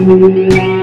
Música